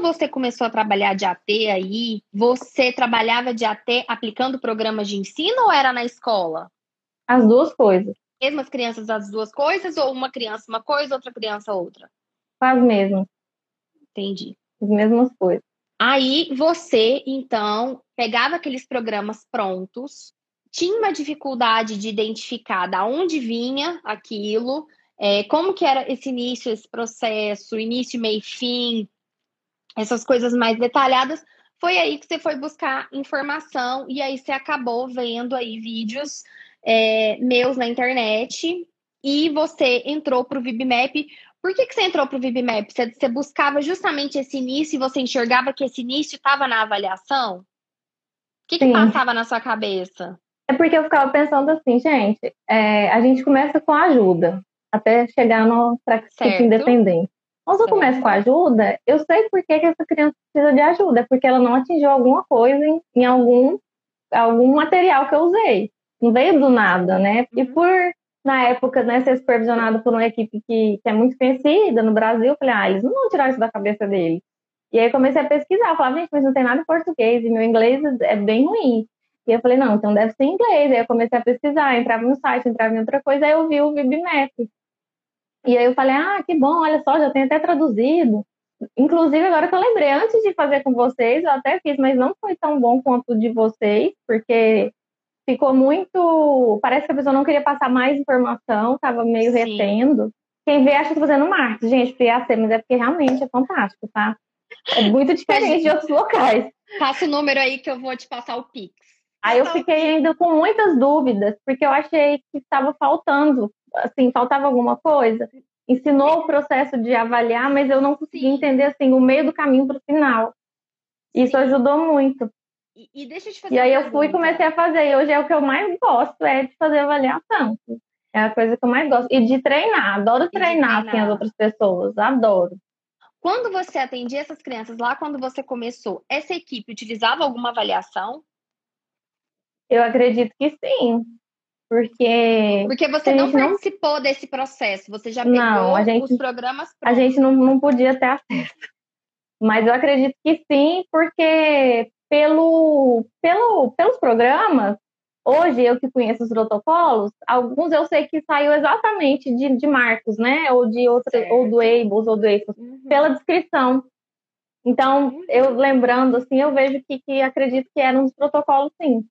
você começou a trabalhar de AT aí, você trabalhava de AT aplicando programas de ensino ou era na escola? As duas coisas. Mesmas crianças as duas coisas ou uma criança uma coisa, outra criança outra? As mesmas. Entendi. As mesmas coisas. Aí você, então, pegava aqueles programas prontos, tinha uma dificuldade de identificar da onde vinha aquilo, é, como que era esse início, esse processo, início, meio e fim, essas coisas mais detalhadas, foi aí que você foi buscar informação e aí você acabou vendo aí vídeos é, meus na internet e você entrou para o VibMap. Por que, que você entrou para o VibMap? Você, você buscava justamente esse início e você enxergava que esse início estava na avaliação? O que, que passava na sua cabeça? É porque eu ficava pensando assim, gente, é, a gente começa com a ajuda até chegar no practice independente. Quando eu começo com a ajuda, eu sei por que, que essa criança precisa de ajuda, é porque ela não atingiu alguma coisa em, em algum, algum material que eu usei. Não veio do nada, né? E uhum. por, na época, né, ser supervisionado por uma equipe que, que é muito conhecida no Brasil, eu falei, ah, eles não vão tirar isso da cabeça deles. E aí comecei a pesquisar, eu falava, gente, mas não tem nada em português, e meu inglês é bem ruim. E eu falei, não, então deve ser inglês. Aí eu comecei a pesquisar, entrava no site, entrava em outra coisa, aí eu vi o VibMap. E aí eu falei, ah, que bom, olha só, já tem até traduzido. Inclusive, agora que eu lembrei, antes de fazer com vocês, eu até fiz, mas não foi tão bom quanto o de vocês, porque ficou muito. Parece que a pessoa não queria passar mais informação, estava meio Sim. retendo. Quem vê acha que estou fazendo marketing, gente, PAC, mas é porque realmente é fantástico, tá? É muito diferente de outros locais. Passa o número aí que eu vou te passar o Pix. Aí eu fiquei ainda com muitas dúvidas, porque eu achei que estava faltando assim, faltava alguma coisa. Ensinou o processo de avaliar, mas eu não consegui entender assim o meio do caminho para o final. Isso Sim. ajudou muito. E, e, deixa eu te fazer E aí eu fui e comecei a fazer. E hoje é o que eu mais gosto, é de fazer avaliação. É a coisa que eu mais gosto. E de treinar. Adoro treinar, treinar. Assim, as outras pessoas. Adoro. Quando você atendia essas crianças lá, quando você começou, essa equipe utilizava alguma avaliação? Eu acredito que sim. Porque. Porque você não participou não... desse processo, você já pegou não, gente, os programas prontos. A gente não, não podia ter acesso. Mas eu acredito que sim, porque pelo, pelo, pelos programas, hoje eu que conheço os protocolos, alguns eu sei que saiu exatamente de, de Marcos, né? Ou de outra, ou do Ables, ou do Ables, uhum. pela descrição. Então, uhum. eu lembrando assim, eu vejo que, que acredito que era um dos protocolos, sim.